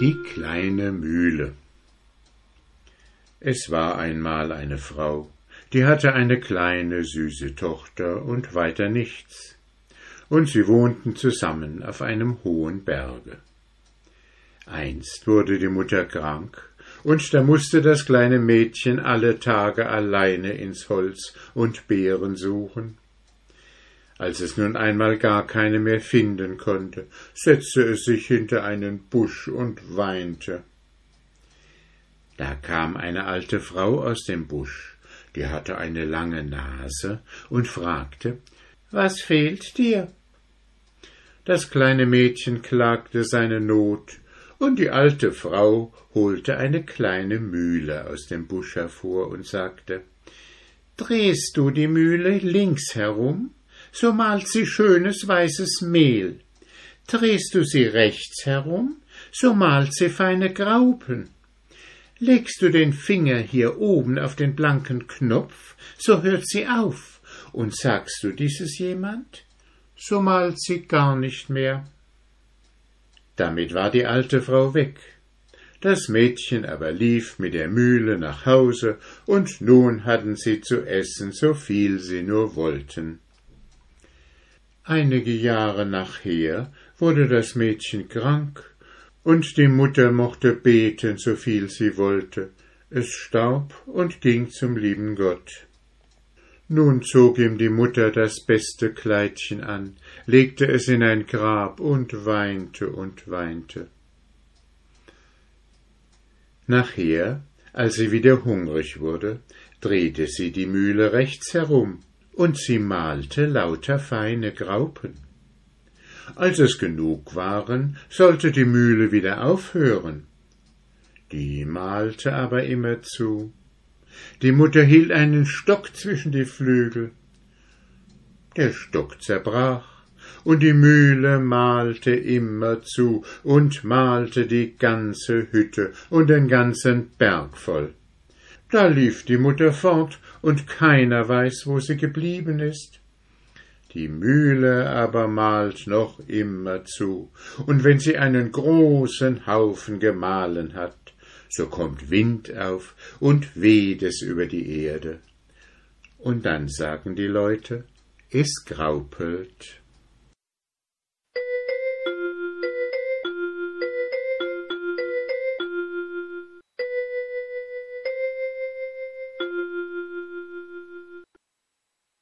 Die kleine Mühle Es war einmal eine Frau, die hatte eine kleine süße Tochter und weiter nichts, und sie wohnten zusammen auf einem hohen Berge. Einst wurde die Mutter krank, und da musste das kleine Mädchen alle Tage alleine ins Holz und Beeren suchen. Als es nun einmal gar keine mehr finden konnte, setzte es sich hinter einen Busch und weinte. Da kam eine alte Frau aus dem Busch, die hatte eine lange Nase und fragte Was fehlt dir? Das kleine Mädchen klagte seine Not, und die alte Frau holte eine kleine Mühle aus dem Busch hervor und sagte Drehst du die Mühle links herum, so malt sie schönes weißes Mehl. Drehst du sie rechts herum, so malt sie feine Graupen. Legst du den Finger hier oben auf den blanken Knopf, so hört sie auf, und sagst du dieses jemand, so malt sie gar nicht mehr. Damit war die alte Frau weg. Das Mädchen aber lief mit der Mühle nach Hause, und nun hatten sie zu essen, so viel sie nur wollten. Einige Jahre nachher wurde das Mädchen krank, und die Mutter mochte beten, so viel sie wollte. Es starb und ging zum lieben Gott. Nun zog ihm die Mutter das beste Kleidchen an, legte es in ein Grab und weinte und weinte. Nachher, als sie wieder hungrig wurde, drehte sie die Mühle rechts herum und sie malte lauter feine Graupen. Als es genug waren, sollte die Mühle wieder aufhören. Die malte aber immerzu. Die Mutter hielt einen Stock zwischen die Flügel. Der Stock zerbrach, und die Mühle malte immerzu und malte die ganze Hütte und den ganzen Berg voll. Da lief die Mutter fort, und keiner weiß, wo sie geblieben ist. Die Mühle aber malt noch immer zu, und wenn sie einen großen Haufen gemahlen hat, so kommt Wind auf und weht es über die Erde. Und dann sagen die Leute, es graupelt.